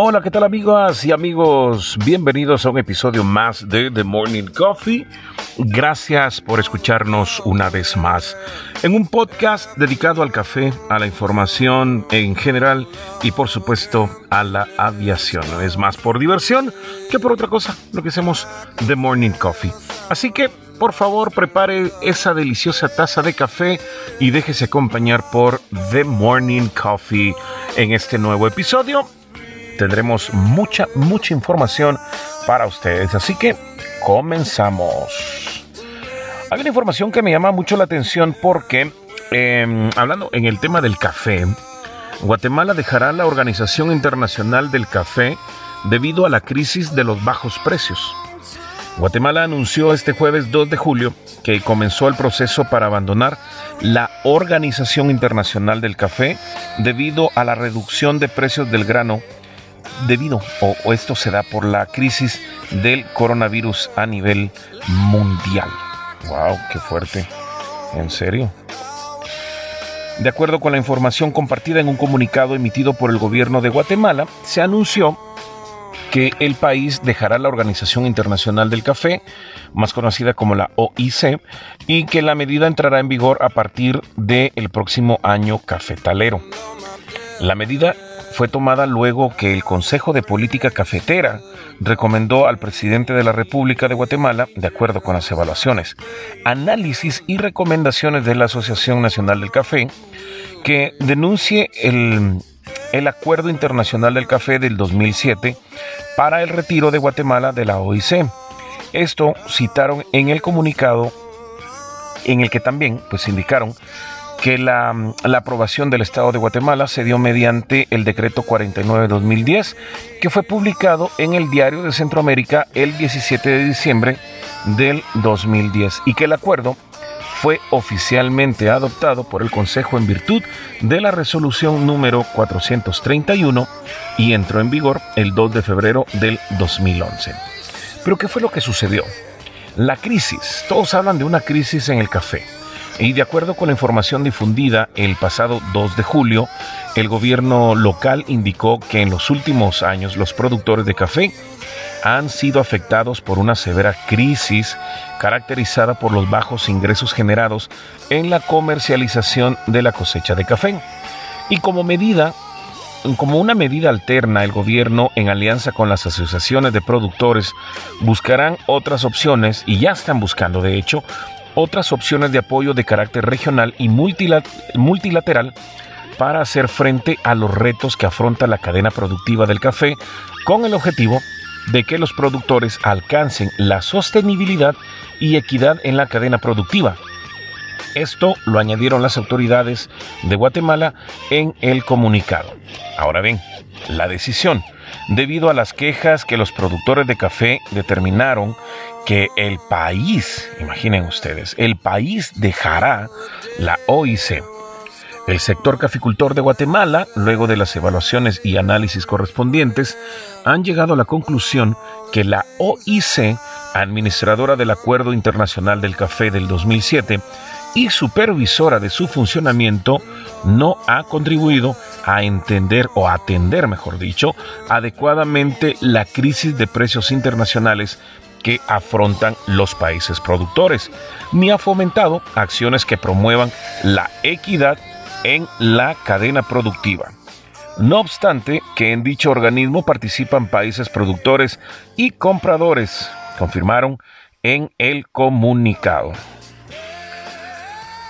Hola, ¿qué tal amigas y amigos? Bienvenidos a un episodio más de The Morning Coffee. Gracias por escucharnos una vez más en un podcast dedicado al café, a la información en general y por supuesto a la aviación. Es más por diversión que por otra cosa lo que hacemos The Morning Coffee. Así que por favor prepare esa deliciosa taza de café y déjese acompañar por The Morning Coffee en este nuevo episodio tendremos mucha, mucha información para ustedes. Así que comenzamos. Hay una información que me llama mucho la atención porque, em, hablando en el tema del café, Guatemala dejará la Organización Internacional del Café debido a la crisis de los bajos precios. Guatemala anunció este jueves 2 de julio que comenzó el proceso para abandonar la Organización Internacional del Café debido a la reducción de precios del grano debido o, esto se da por la crisis del coronavirus a nivel mundial. ¡Wow! ¡Qué fuerte! ¿En serio? De acuerdo con la información compartida en un comunicado emitido por el gobierno de Guatemala, se anunció que el país dejará la Organización Internacional del Café, más conocida como la OIC, y que la medida entrará en vigor a partir del próximo año cafetalero. La medida fue tomada luego que el Consejo de Política Cafetera recomendó al presidente de la República de Guatemala, de acuerdo con las evaluaciones, análisis y recomendaciones de la Asociación Nacional del Café, que denuncie el, el Acuerdo Internacional del Café del 2007 para el retiro de Guatemala de la OIC. Esto citaron en el comunicado en el que también pues indicaron que la, aprobación del Estado de Guatemala se dio mediante el decreto 49-2010, que fue publicado en el Diario de Centroamérica el 17 de diciembre del 2010 y que el acuerdo fue oficialmente adoptado por el Consejo en virtud de la resolución número 431 y entró en vigor el 2 de febrero del 2011. Pero ¿qué fue lo que sucedió? La crisis, todos hablan de una crisis en el café y de acuerdo con la información difundida el pasado 2 de julio, el gobierno local indicó que en los últimos años los productores de café han sido afectados por una severa crisis caracterizada por los bajos ingresos generados en la comercialización de la cosecha de café. Y como medida, como una medida alterna, el gobierno, en alianza con las asociaciones de productores, buscarán otras opciones, y ya están buscando, de hecho, otras opciones de apoyo de carácter regional y multilateral para hacer frente a los retos que afronta la cadena productiva del café con el objetivo de que los productores alcancen la sostenibilidad y equidad en la cadena productiva. Esto lo añadieron las autoridades de Guatemala en el comunicado. Ahora bien, la decisión, debido a las quejas que los productores de café determinaron que el país, imaginen ustedes, el país dejará la OIC. El sector caficultor de Guatemala, luego de las evaluaciones y análisis correspondientes, han llegado a la conclusión que la OIC, administradora del Acuerdo Internacional del Café del 2007 y supervisora de su funcionamiento, no ha contribuido a entender o atender, mejor dicho, adecuadamente la crisis de precios internacionales que afrontan los países productores, ni ha fomentado acciones que promuevan la equidad en la cadena productiva. No obstante que en dicho organismo participan países productores y compradores, confirmaron en el comunicado.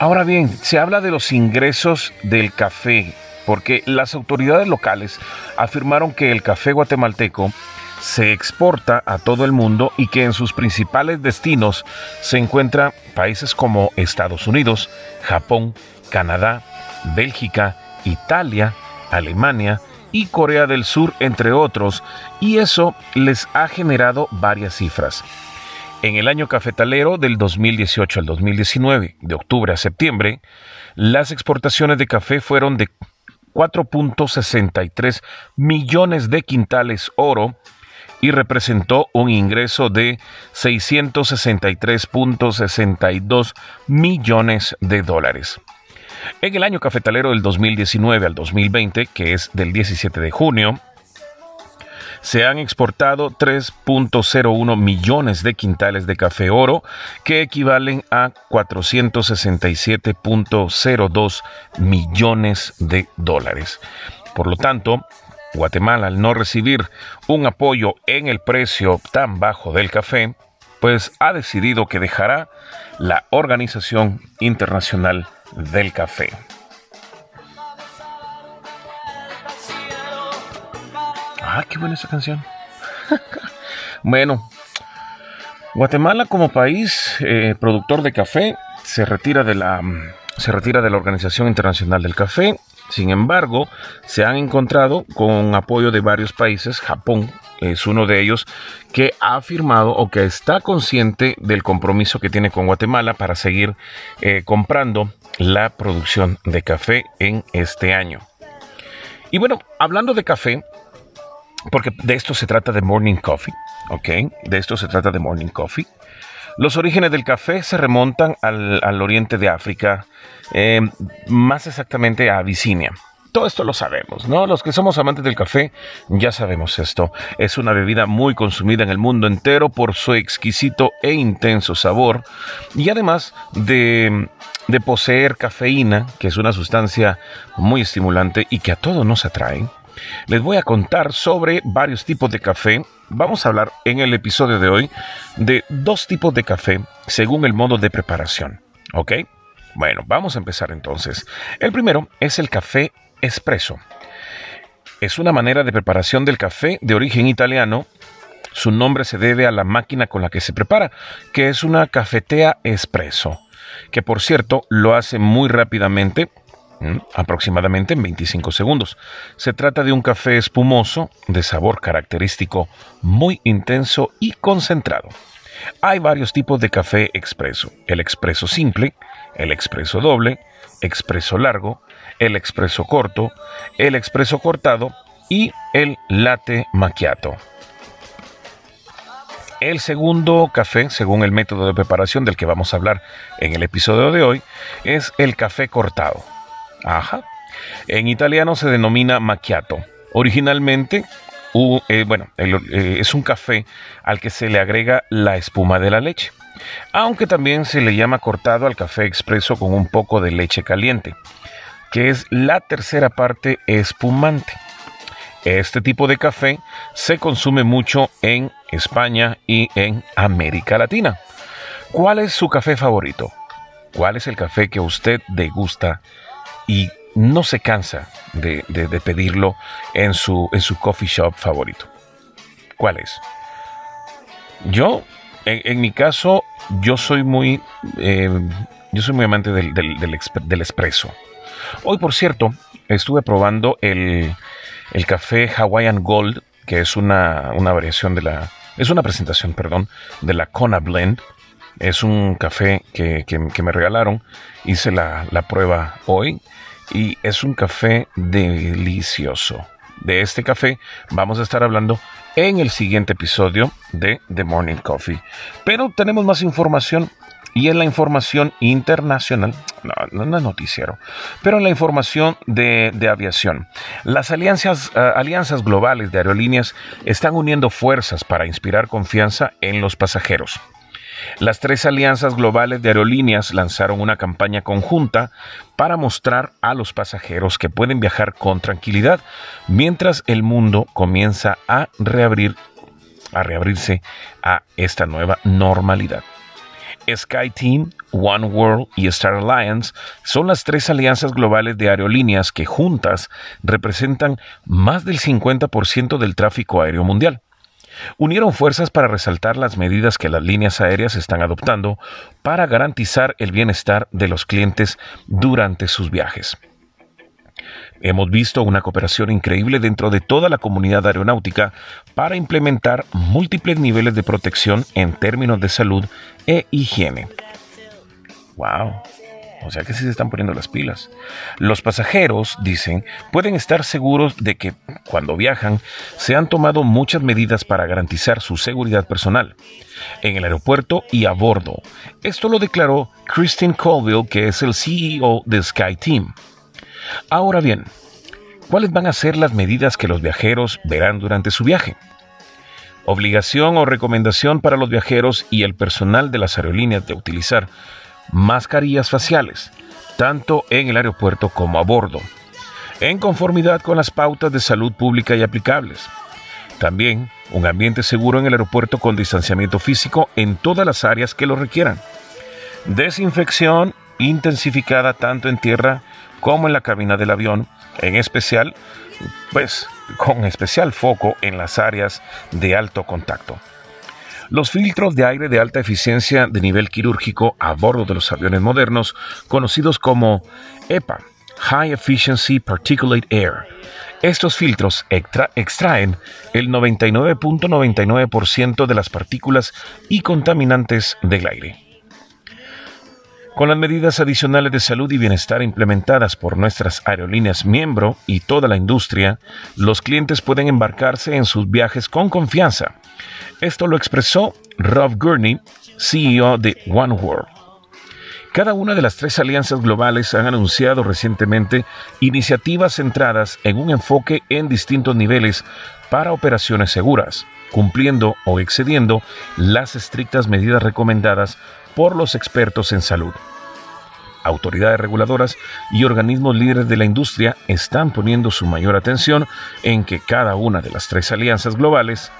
Ahora bien, se habla de los ingresos del café, porque las autoridades locales afirmaron que el café guatemalteco se exporta a todo el mundo y que en sus principales destinos se encuentran países como Estados Unidos, Japón, Canadá, Bélgica, Italia, Alemania y Corea del Sur, entre otros, y eso les ha generado varias cifras. En el año cafetalero del 2018 al 2019, de octubre a septiembre, las exportaciones de café fueron de 4.63 millones de quintales oro, y representó un ingreso de 663.62 millones de dólares. En el año cafetalero del 2019 al 2020, que es del 17 de junio, se han exportado 3.01 millones de quintales de café oro, que equivalen a 467.02 millones de dólares. Por lo tanto, Guatemala, al no recibir un apoyo en el precio tan bajo del café, pues ha decidido que dejará la Organización Internacional del Café. Ah, qué buena esa canción. bueno, Guatemala como país eh, productor de café se retira de la se retira de la Organización Internacional del Café. Sin embargo, se han encontrado con apoyo de varios países. Japón es uno de ellos que ha afirmado o que está consciente del compromiso que tiene con Guatemala para seguir eh, comprando la producción de café en este año. Y bueno, hablando de café, porque de esto se trata de Morning Coffee, ¿ok? De esto se trata de Morning Coffee. Los orígenes del café se remontan al, oriente de África, eh, más exactamente a Abisinia. Todo esto lo sabemos, ¿no? Los que somos amantes del café ya sabemos esto. Es una bebida muy consumida en el mundo entero por su exquisito e intenso sabor y además de, de poseer cafeína, que es una sustancia muy estimulante y que a todos nos atrae. Les voy a contar sobre varios tipos de café. Vamos a hablar en el episodio de hoy de dos tipos de café según el modo de preparación. ¿Ok? Bueno, vamos a empezar entonces. El primero es el café espresso. Es una manera de preparación del café de origen italiano. Su nombre se debe a la máquina con la que se prepara, que es una cafetea espresso, que por cierto lo hace muy rápidamente aproximadamente en 25 segundos. Se trata de un café espumoso de sabor característico muy intenso y concentrado. Hay varios tipos de café expreso. El expreso simple, el expreso doble, expreso largo, el expreso corto, el expreso cortado y el latte macchiato. El segundo café, según el método de preparación del que vamos a hablar en el episodio de hoy, es el café cortado. Ajá. En italiano se denomina macchiato. Originalmente, eh, bueno, eh, es un café al que se le agrega la espuma de la leche, aunque también se le llama cortado al café expreso con un poco de leche caliente, que es la tercera parte espumante. Este tipo de café se consume mucho en España y en América Latina. ¿Cuál es su café favorito? ¿Cuál es el café que usted degusta y no se cansa de, pedirlo en su, en su coffee shop favorito. ¿Cuál es? Yo, en, mi caso, yo soy muy, eh, yo soy muy amante del, del, del, espresso. Hoy, por cierto, estuve probando el, el café Hawaiian Gold, que es una, una, variación de la, es una presentación, perdón, de la Kona Blend. Es un café que, que, me regalaron. Hice la, la prueba hoy y es un café delicioso. De este café vamos a estar hablando en el siguiente episodio de The Morning Coffee. Pero tenemos más información y en la información internacional, no, no es noticiero, pero en la información de, aviación. Las alianzas, eh, alianzas globales de aerolíneas están uniendo fuerzas para inspirar confianza en los pasajeros. Las tres alianzas globales de aerolíneas lanzaron una campaña conjunta para mostrar a los pasajeros que pueden viajar con tranquilidad mientras el mundo comienza a reabrir a reabrirse a esta nueva normalidad. SkyTeam, One World y Star Alliance son las tres alianzas globales de aerolíneas que juntas representan más del 50% del tráfico aéreo mundial unieron fuerzas para resaltar las medidas que las líneas aéreas están adoptando para garantizar el bienestar de los clientes durante sus viajes. Hemos visto una cooperación increíble dentro de toda la comunidad aeronáutica para implementar múltiples niveles de protección en términos de salud e higiene. ¡Wow! O sea que sí se están poniendo las pilas. Los pasajeros, dicen, pueden estar seguros de que cuando viajan se han tomado muchas medidas para garantizar su seguridad personal en el aeropuerto y a bordo. Esto lo declaró Christine Colville, que es el CEO de SkyTeam. Ahora bien, ¿Cuáles van a ser las medidas que los viajeros verán durante su viaje? Obligación o recomendación para los viajeros y el personal de las aerolíneas de utilizar mascarillas faciales, tanto en el aeropuerto como a bordo, en conformidad con las pautas de salud pública y aplicables. También un ambiente seguro en el aeropuerto con distanciamiento físico en todas las áreas que lo requieran. Desinfección intensificada tanto en tierra como en la cabina del avión, en especial, pues con especial foco en las áreas de alto contacto. Los filtros de aire de alta eficiencia de nivel quirúrgico a bordo de los aviones modernos, conocidos como EPA, High Efficiency Particulate Air. Estos filtros extraen el 99.99% de las partículas y contaminantes del aire. Con las medidas adicionales de salud y bienestar implementadas por nuestras aerolíneas miembro y toda la industria, los clientes pueden embarcarse en sus viajes con confianza. Esto lo expresó Rob Gurney, CEO de One World. Cada una de las tres alianzas globales han anunciado recientemente iniciativas centradas en un enfoque en distintos niveles para operaciones seguras, cumpliendo o excediendo las estrictas medidas recomendadas por los expertos en salud autoridades reguladoras y organismos líderes de la industria están poniendo su mayor atención en que cada una de las tres alianzas globales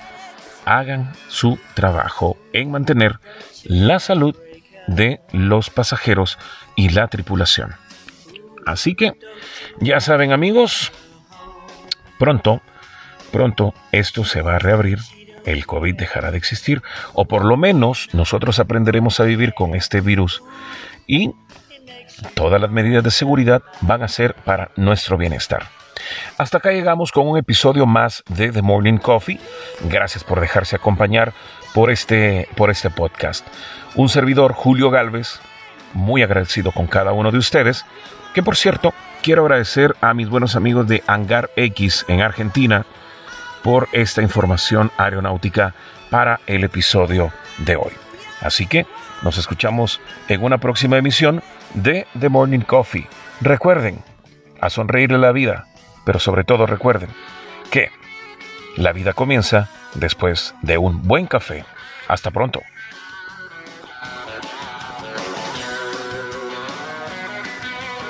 hagan su trabajo en mantener la salud de los pasajeros y la tripulación. Así que, ya saben amigos, pronto, pronto esto se va a reabrir, el COVID dejará de existir, o por lo menos nosotros aprenderemos a vivir con este virus y Todas las medidas de seguridad van a ser para nuestro bienestar. Hasta acá llegamos con un episodio más de The Morning Coffee. Gracias por dejarse acompañar por este, por este podcast. Un servidor, Julio Galvez, muy agradecido con cada uno de ustedes, que por cierto, quiero agradecer a mis buenos amigos de Hangar X en Argentina por esta información aeronáutica para el episodio de hoy. Así que nos escuchamos en una próxima emisión de The Morning Coffee. Recuerden, a sonreírle la vida, pero sobre todo recuerden que la vida comienza después de un buen café. Hasta pronto.